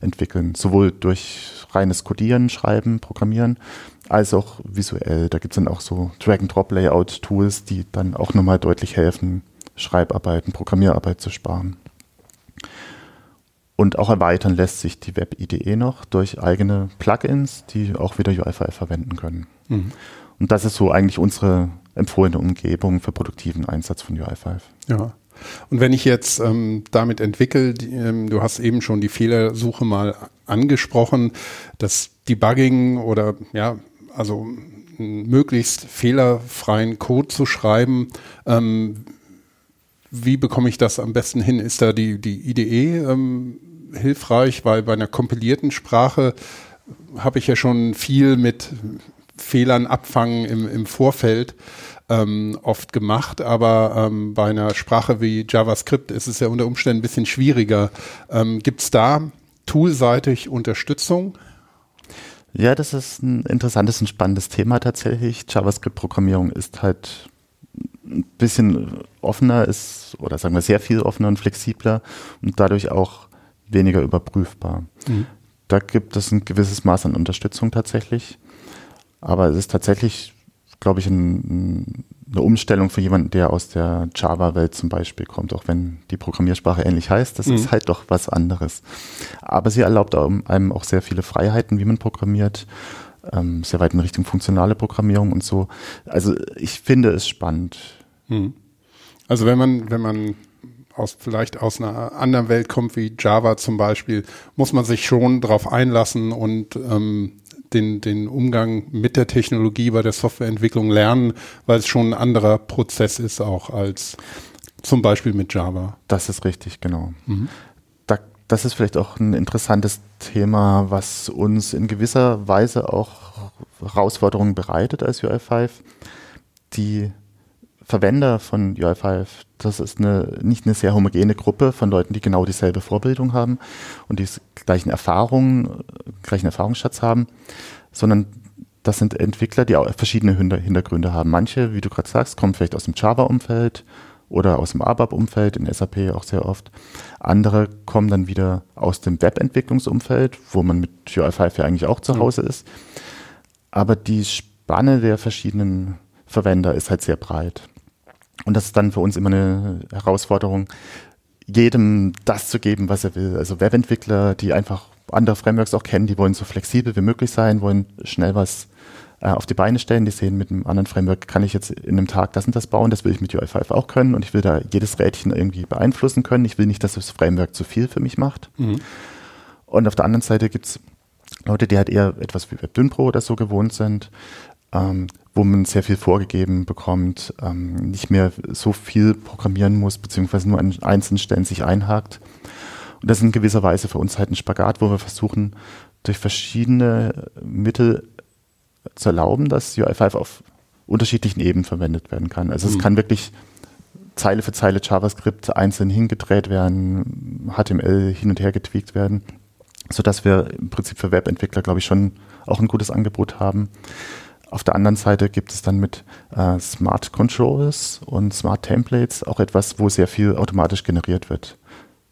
entwickeln. Sowohl durch reines Codieren, Schreiben, Programmieren, als auch visuell. Da gibt es dann auch so Drag-and-Drop-Layout-Tools, die dann auch nochmal deutlich helfen, Schreibarbeiten, Programmierarbeit zu sparen. Und auch erweitern lässt sich die Web-IDE noch durch eigene Plugins, die auch wieder UI5 verwenden können. Mhm. Und das ist so eigentlich unsere empfohlene Umgebung für produktiven Einsatz von UI5. Ja. Und wenn ich jetzt ähm, damit entwickle, die, ähm, du hast eben schon die Fehlersuche mal angesprochen, das Debugging oder ja, also möglichst fehlerfreien Code zu schreiben, ähm, wie bekomme ich das am besten hin? Ist da die, die IDE ähm, hilfreich, weil bei einer kompilierten Sprache habe ich ja schon viel mit Fehlern abfangen im, im Vorfeld ähm, oft gemacht, aber ähm, bei einer Sprache wie JavaScript ist es ja unter Umständen ein bisschen schwieriger. Ähm, Gibt es da toolseitig Unterstützung? Ja, das ist ein interessantes und spannendes Thema tatsächlich. JavaScript-Programmierung ist halt ein bisschen offener ist oder sagen wir sehr viel offener und flexibler und dadurch auch weniger überprüfbar. Mhm. Da gibt es ein gewisses Maß an Unterstützung tatsächlich, aber es ist tatsächlich, glaube ich, ein, eine Umstellung für jemanden, der aus der Java-Welt zum Beispiel kommt, auch wenn die Programmiersprache ähnlich heißt, das mhm. ist halt doch was anderes. Aber sie erlaubt einem auch sehr viele Freiheiten, wie man programmiert, ähm, sehr weit in Richtung funktionale Programmierung und so. Also ich finde es spannend. Mhm. Also wenn man, wenn man aus, vielleicht aus einer anderen Welt kommt, wie Java zum Beispiel, muss man sich schon darauf einlassen und ähm, den, den Umgang mit der Technologie bei der Softwareentwicklung lernen, weil es schon ein anderer Prozess ist auch als zum Beispiel mit Java. Das ist richtig, genau. Mhm. Da, das ist vielleicht auch ein interessantes Thema, was uns in gewisser Weise auch Herausforderungen bereitet als UI5. Die Verwender von UI5, das ist eine, nicht eine sehr homogene Gruppe von Leuten, die genau dieselbe Vorbildung haben und die gleichen Erfahrungen, gleichen Erfahrungsschatz haben, sondern das sind Entwickler, die auch verschiedene Hintergründe haben. Manche, wie du gerade sagst, kommen vielleicht aus dem Java-Umfeld oder aus dem ABAP-Umfeld, in SAP auch sehr oft. Andere kommen dann wieder aus dem Webentwicklungsumfeld, wo man mit UI5 ja eigentlich auch zu mhm. Hause ist. Aber die Spanne der verschiedenen Verwender ist halt sehr breit. Und das ist dann für uns immer eine Herausforderung, jedem das zu geben, was er will. Also Webentwickler, die einfach andere Frameworks auch kennen, die wollen so flexibel wie möglich sein, wollen schnell was äh, auf die Beine stellen. Die sehen, mit einem anderen Framework kann ich jetzt in einem Tag das und das bauen, das will ich mit UI5 auch können und ich will da jedes Rädchen irgendwie beeinflussen können. Ich will nicht, dass das Framework zu viel für mich macht. Mhm. Und auf der anderen Seite gibt es Leute, die halt eher etwas wie WebDynPro oder so gewohnt sind, ähm, wo man sehr viel vorgegeben bekommt, ähm, nicht mehr so viel programmieren muss, beziehungsweise nur an einzelnen Stellen sich einhakt. Und das ist in gewisser Weise für uns halt ein Spagat, wo wir versuchen, durch verschiedene Mittel zu erlauben, dass UI5 auf unterschiedlichen Ebenen verwendet werden kann. Also mhm. es kann wirklich Zeile für Zeile JavaScript einzeln hingedreht werden, HTML hin und her getweakt werden, sodass wir im Prinzip für Webentwickler, glaube ich, schon auch ein gutes Angebot haben. Auf der anderen Seite gibt es dann mit äh, Smart Controls und Smart Templates auch etwas, wo sehr viel automatisch generiert wird.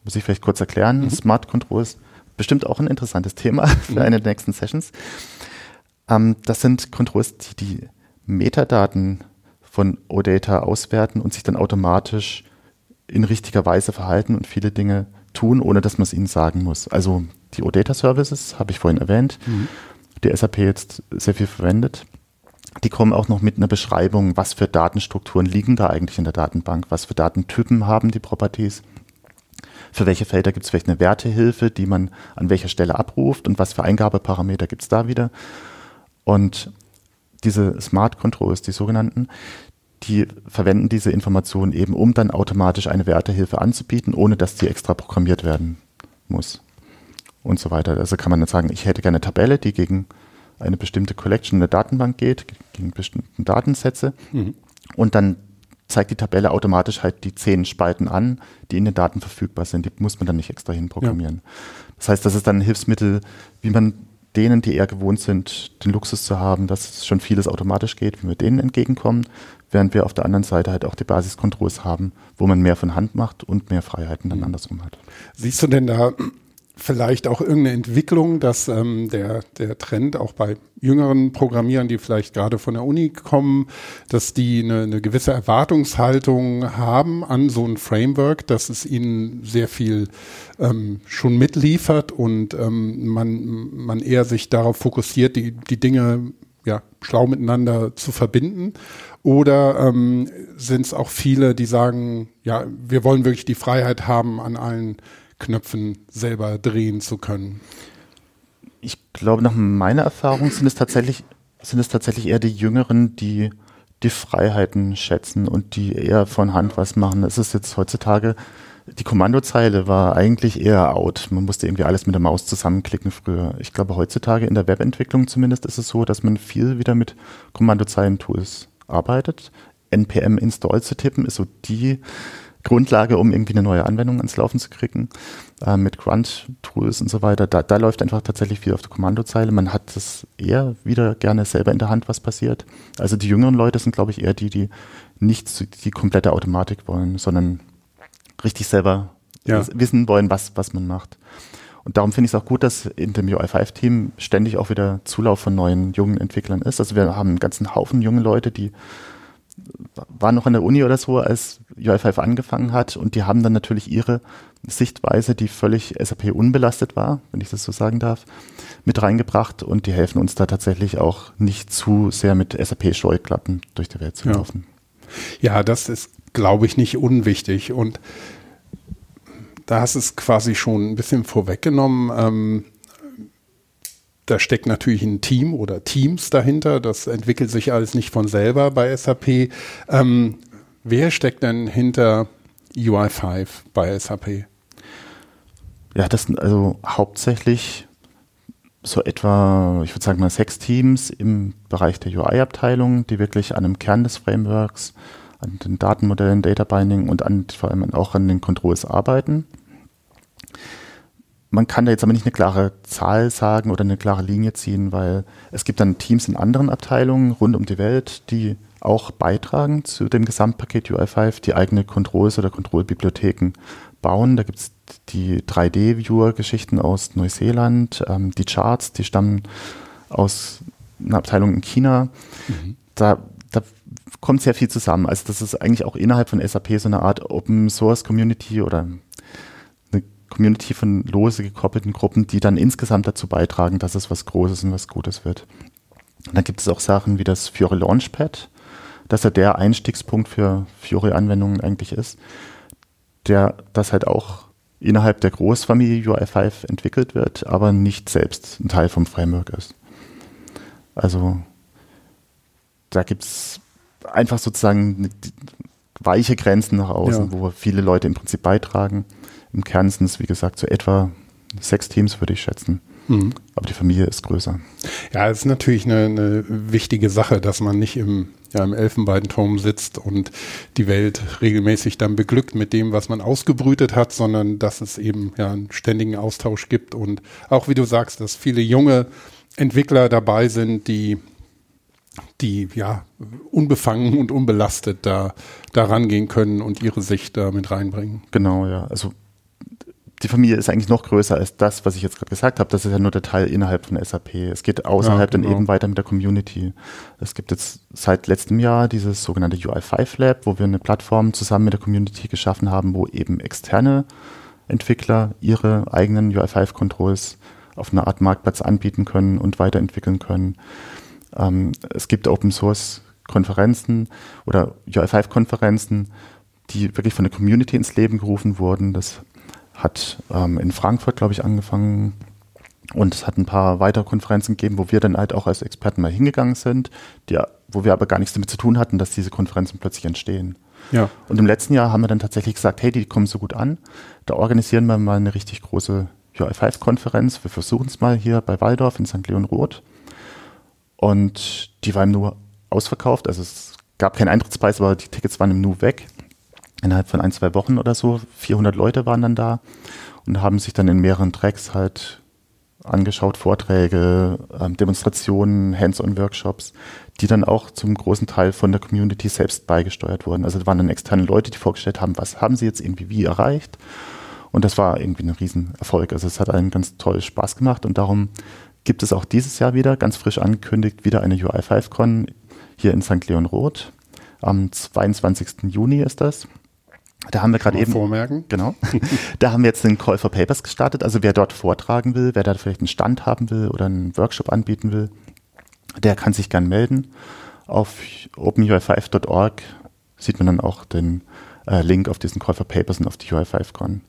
Muss ich vielleicht kurz erklären. Mhm. Smart Controls, bestimmt auch ein interessantes Thema *laughs* für mhm. eine der nächsten Sessions. Ähm, das sind Controls, die die Metadaten von OData auswerten und sich dann automatisch in richtiger Weise verhalten und viele Dinge tun, ohne dass man es ihnen sagen muss. Also die OData Services habe ich vorhin erwähnt, mhm. die SAP jetzt sehr viel verwendet. Die kommen auch noch mit einer Beschreibung, was für Datenstrukturen liegen da eigentlich in der Datenbank, was für Datentypen haben die Properties, für welche Felder gibt es vielleicht eine Wertehilfe, die man an welcher Stelle abruft und was für Eingabeparameter gibt es da wieder. Und diese Smart Controls, die sogenannten, die verwenden diese Informationen eben, um dann automatisch eine Wertehilfe anzubieten, ohne dass die extra programmiert werden muss. Und so weiter. Also kann man dann sagen, ich hätte gerne eine Tabelle, die gegen eine bestimmte Collection in der Datenbank geht, gegen bestimmte Datensätze. Mhm. Und dann zeigt die Tabelle automatisch halt die zehn Spalten an, die in den Daten verfügbar sind. Die muss man dann nicht extra hinprogrammieren. Ja. Das heißt, das ist dann ein Hilfsmittel, wie man denen, die eher gewohnt sind, den Luxus zu haben, dass schon vieles automatisch geht, wie wir denen entgegenkommen, während wir auf der anderen Seite halt auch die Basiskontrolls haben, wo man mehr von Hand macht und mehr Freiheiten dann mhm. andersrum hat. Siehst du denn da vielleicht auch irgendeine Entwicklung, dass ähm, der, der Trend auch bei jüngeren Programmierern, die vielleicht gerade von der Uni kommen, dass die eine, eine gewisse Erwartungshaltung haben an so ein Framework, dass es ihnen sehr viel ähm, schon mitliefert und ähm, man, man eher sich darauf fokussiert, die, die Dinge ja, schlau miteinander zu verbinden? Oder ähm, sind es auch viele, die sagen, ja, wir wollen wirklich die Freiheit haben, an allen Knöpfen selber drehen zu können? Ich glaube, nach meiner Erfahrung sind es tatsächlich, sind es tatsächlich eher die Jüngeren, die die Freiheiten schätzen und die eher von Hand was machen. Es ist jetzt heutzutage, die Kommandozeile war eigentlich eher out. Man musste irgendwie alles mit der Maus zusammenklicken früher. Ich glaube, heutzutage in der Webentwicklung zumindest ist es so, dass man viel wieder mit Kommandozeilen-Tools arbeitet. NPM install zu tippen ist so die Grundlage, um irgendwie eine neue Anwendung ans Laufen zu kriegen, äh, mit Grunt-Tools und so weiter. Da, da läuft einfach tatsächlich viel auf der Kommandozeile. Man hat das eher wieder gerne selber in der Hand, was passiert. Also die jüngeren Leute sind, glaube ich, eher die, die nicht die komplette Automatik wollen, sondern richtig selber ja. wissen wollen, was, was man macht. Und darum finde ich es auch gut, dass in dem UI5-Team ständig auch wieder Zulauf von neuen jungen Entwicklern ist. Also wir haben einen ganzen Haufen junge Leute, die waren noch an der Uni oder so, als UI5 angefangen hat und die haben dann natürlich ihre Sichtweise, die völlig SAP unbelastet war, wenn ich das so sagen darf, mit reingebracht und die helfen uns da tatsächlich auch nicht zu sehr mit SAP-Scheuklappen durch die Welt zu laufen. Ja, ja das ist, glaube ich, nicht unwichtig und da hast du es quasi schon ein bisschen vorweggenommen. Ähm, da steckt natürlich ein Team oder Teams dahinter. Das entwickelt sich alles nicht von selber bei SAP. Ähm, wer steckt denn hinter UI5 bei SAP? Ja, das sind also hauptsächlich so etwa, ich würde sagen mal sechs Teams im Bereich der UI-Abteilung, die wirklich an einem Kern des Frameworks, an den Datenmodellen, Data Binding und an, vor allem auch an den Controls arbeiten man kann da jetzt aber nicht eine klare Zahl sagen oder eine klare Linie ziehen, weil es gibt dann Teams in anderen Abteilungen rund um die Welt, die auch beitragen zu dem Gesamtpaket UI5, die eigene Controls oder Kontrollbibliotheken bauen. Da gibt es die 3D-Viewer-Geschichten aus Neuseeland, ähm, die Charts, die stammen aus einer Abteilung in China. Mhm. Da, da kommt sehr viel zusammen. Also das ist eigentlich auch innerhalb von SAP so eine Art Open Source Community oder Community von lose gekoppelten Gruppen, die dann insgesamt dazu beitragen, dass es was Großes und was Gutes wird. Und dann gibt es auch Sachen wie das Fiore Launchpad, dass ja der Einstiegspunkt für Fiore-Anwendungen eigentlich ist, der das halt auch innerhalb der Großfamilie UI5 entwickelt wird, aber nicht selbst ein Teil vom Framework ist. Also da gibt es einfach sozusagen weiche Grenzen nach außen, ja. wo viele Leute im Prinzip beitragen. Im Kern sind es, wie gesagt, so etwa sechs Teams, würde ich schätzen. Mhm. Aber die Familie ist größer. Ja, es ist natürlich eine, eine, wichtige Sache, dass man nicht im, ja, im Elfenbeinturm sitzt und die Welt regelmäßig dann beglückt mit dem, was man ausgebrütet hat, sondern dass es eben ja, einen ständigen Austausch gibt und auch, wie du sagst, dass viele junge Entwickler dabei sind, die die ja unbefangen und unbelastet da, da rangehen können und ihre Sicht da mit reinbringen. Genau, ja. Also die Familie ist eigentlich noch größer als das, was ich jetzt gerade gesagt habe. Das ist ja nur der Teil innerhalb von SAP. Es geht außerhalb ja, genau. dann eben weiter mit der Community. Es gibt jetzt seit letztem Jahr dieses sogenannte UI5 Lab, wo wir eine Plattform zusammen mit der Community geschaffen haben, wo eben externe Entwickler ihre eigenen UI5-Controls auf eine Art Marktplatz anbieten können und weiterentwickeln können. Ähm, es gibt Open Source Konferenzen oder UI5 Konferenzen, die wirklich von der Community ins Leben gerufen wurden. Das hat ähm, in Frankfurt, glaube ich, angefangen. Und es hat ein paar weitere Konferenzen gegeben, wo wir dann halt auch als Experten mal hingegangen sind, die, wo wir aber gar nichts damit zu tun hatten, dass diese Konferenzen plötzlich entstehen. Ja. Und im letzten Jahr haben wir dann tatsächlich gesagt, hey, die kommen so gut an, da organisieren wir mal eine richtig große UI5-Konferenz. Wir versuchen es mal hier bei Waldorf in St. Leon Roth. Und die war im Nu ausverkauft, also es gab keinen Eintrittspreis, aber die Tickets waren im Nu weg innerhalb von ein, zwei Wochen oder so. 400 Leute waren dann da und haben sich dann in mehreren Tracks halt angeschaut, Vorträge, ähm, Demonstrationen, Hands-on-Workshops, die dann auch zum großen Teil von der Community selbst beigesteuert wurden. Also da waren dann externe Leute, die vorgestellt haben, was haben sie jetzt irgendwie wie erreicht. Und das war irgendwie ein Riesenerfolg. Also es hat einen ganz toll Spaß gemacht und darum gibt es auch dieses Jahr wieder, ganz frisch angekündigt, wieder eine UI5Con hier in St. Leon Roth. Am 22. Juni ist das. Da haben wir gerade eben. Vormerken. Genau. *laughs* da haben wir jetzt den Call for Papers gestartet. Also wer dort vortragen will, wer da vielleicht einen Stand haben will oder einen Workshop anbieten will, der kann sich gern melden. Auf openui5.org sieht man dann auch den äh, Link auf diesen Call for Papers und auf die UI5Con.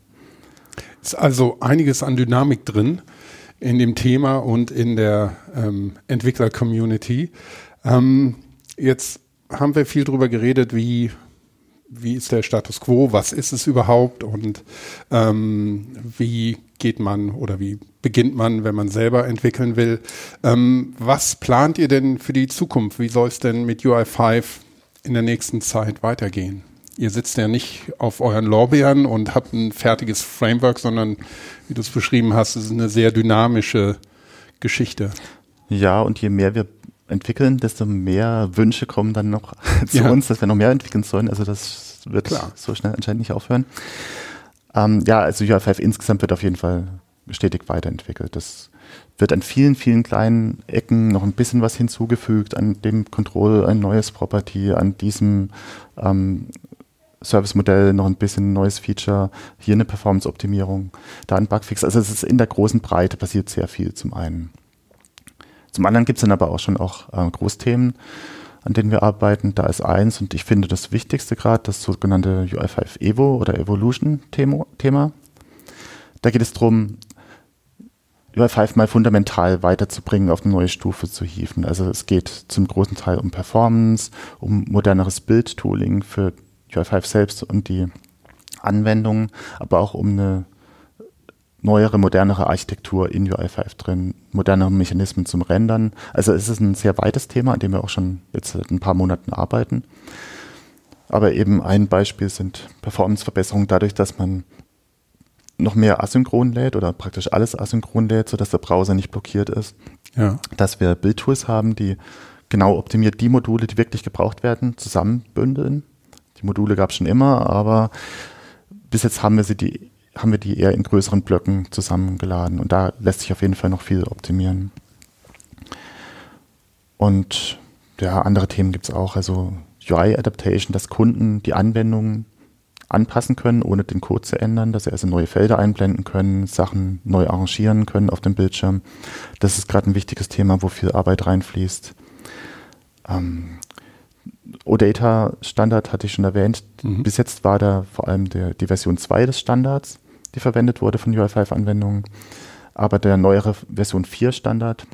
Ist also einiges an Dynamik drin in dem Thema und in der ähm, Entwickler-Community. Ähm, jetzt haben wir viel darüber geredet, wie wie ist der Status quo, was ist es überhaupt und ähm, wie geht man oder wie beginnt man, wenn man selber entwickeln will. Ähm, was plant ihr denn für die Zukunft? Wie soll es denn mit UI5 in der nächsten Zeit weitergehen? ihr sitzt ja nicht auf euren Lorbeeren und habt ein fertiges Framework, sondern wie du es beschrieben hast, es ist eine sehr dynamische Geschichte. Ja, und je mehr wir entwickeln, desto mehr Wünsche kommen dann noch *laughs* zu ja. uns, dass wir noch mehr entwickeln sollen. Also das wird Klar. so schnell anscheinend nicht aufhören. Ähm, ja, also UI5 insgesamt wird auf jeden Fall stetig weiterentwickelt. Das wird an vielen, vielen kleinen Ecken noch ein bisschen was hinzugefügt, an dem Control ein neues Property, an diesem ähm, Service-Modell noch ein bisschen neues Feature, hier eine Performance-Optimierung, da ein Bugfix. Also es ist in der großen Breite passiert sehr viel zum einen. Zum anderen gibt es dann aber auch schon auch äh, Großthemen, an denen wir arbeiten. Da ist eins und ich finde das Wichtigste gerade das sogenannte UI5 Evo oder Evolution-Thema. Da geht es darum, UI5 mal fundamental weiterzubringen, auf eine neue Stufe zu hieven. Also es geht zum großen Teil um Performance, um moderneres Bildtooling für UI5 selbst und die Anwendungen, aber auch um eine neuere, modernere Architektur in UI5 drin, modernere Mechanismen zum Rendern. Also es ist ein sehr weites Thema, an dem wir auch schon jetzt seit ein paar Monaten arbeiten. Aber eben ein Beispiel sind Performanceverbesserungen dadurch, dass man noch mehr asynchron lädt oder praktisch alles asynchron lädt, sodass der Browser nicht blockiert ist. Ja. Dass wir Bildtools haben, die genau optimiert die Module, die wirklich gebraucht werden, zusammenbündeln. Die Module gab es schon immer, aber bis jetzt haben wir sie die haben wir die eher in größeren Blöcken zusammengeladen und da lässt sich auf jeden Fall noch viel optimieren. Und ja, andere Themen gibt es auch, also UI-Adaptation, dass Kunden die Anwendungen anpassen können, ohne den Code zu ändern, dass sie also neue Felder einblenden können, Sachen neu arrangieren können auf dem Bildschirm. Das ist gerade ein wichtiges Thema, wo viel Arbeit reinfließt. Ähm, OData-Standard hatte ich schon erwähnt. Mhm. Bis jetzt war da vor allem der, die Version 2 des Standards die verwendet wurde von UI5-Anwendungen. Aber der neuere Version 4 Standard,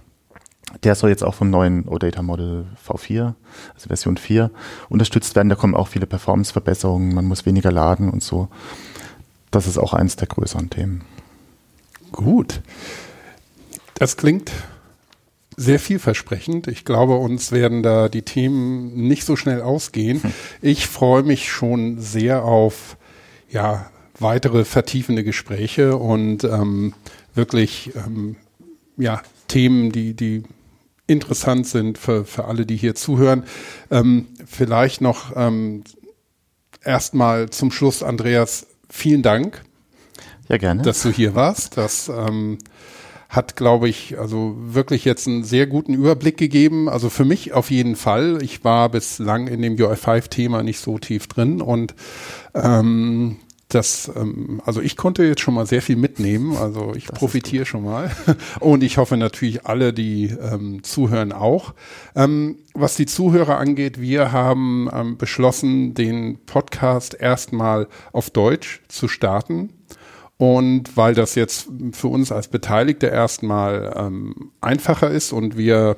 der soll jetzt auch vom neuen OData Model V4, also Version 4, unterstützt werden. Da kommen auch viele Performance-Verbesserungen, man muss weniger laden und so. Das ist auch eines der größeren Themen. Gut. Das klingt sehr vielversprechend. Ich glaube, uns werden da die Themen nicht so schnell ausgehen. Hm. Ich freue mich schon sehr auf ja, weitere vertiefende Gespräche und ähm, wirklich ähm, ja, Themen, die, die interessant sind für, für alle, die hier zuhören. Ähm, vielleicht noch ähm, erstmal zum Schluss, Andreas, vielen Dank. Ja, gerne. Dass du hier warst. Das ähm, hat, glaube ich, also wirklich jetzt einen sehr guten Überblick gegeben. Also für mich auf jeden Fall. Ich war bislang in dem UI5-Thema nicht so tief drin und ähm, das, ähm, also ich konnte jetzt schon mal sehr viel mitnehmen, also ich das profitiere schon mal *laughs* und ich hoffe natürlich alle, die ähm, zuhören auch. Ähm, was die Zuhörer angeht, wir haben ähm, beschlossen, den Podcast erstmal auf Deutsch zu starten. Und weil das jetzt für uns als Beteiligte erstmal ähm, einfacher ist und wir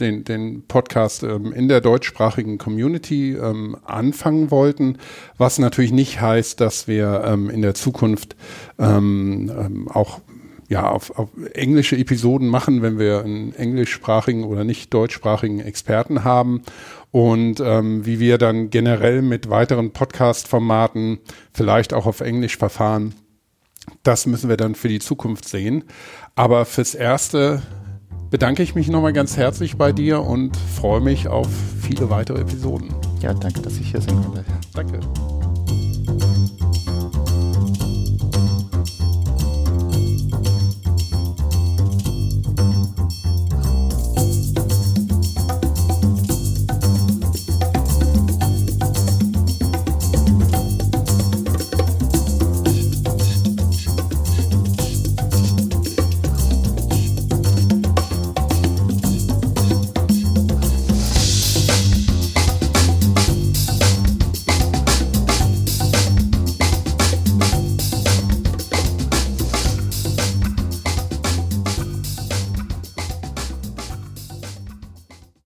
den, den Podcast ähm, in der deutschsprachigen Community ähm, anfangen wollten, was natürlich nicht heißt, dass wir ähm, in der Zukunft ähm, ähm, auch ja, auf, auf englische Episoden machen, wenn wir einen englischsprachigen oder nicht deutschsprachigen Experten haben. Und ähm, wie wir dann generell mit weiteren Podcast-Formaten vielleicht auch auf Englisch verfahren das müssen wir dann für die Zukunft sehen. Aber fürs Erste bedanke ich mich nochmal ganz herzlich bei dir und freue mich auf viele weitere Episoden. Ja, danke, dass ich hier sein konnte. Danke.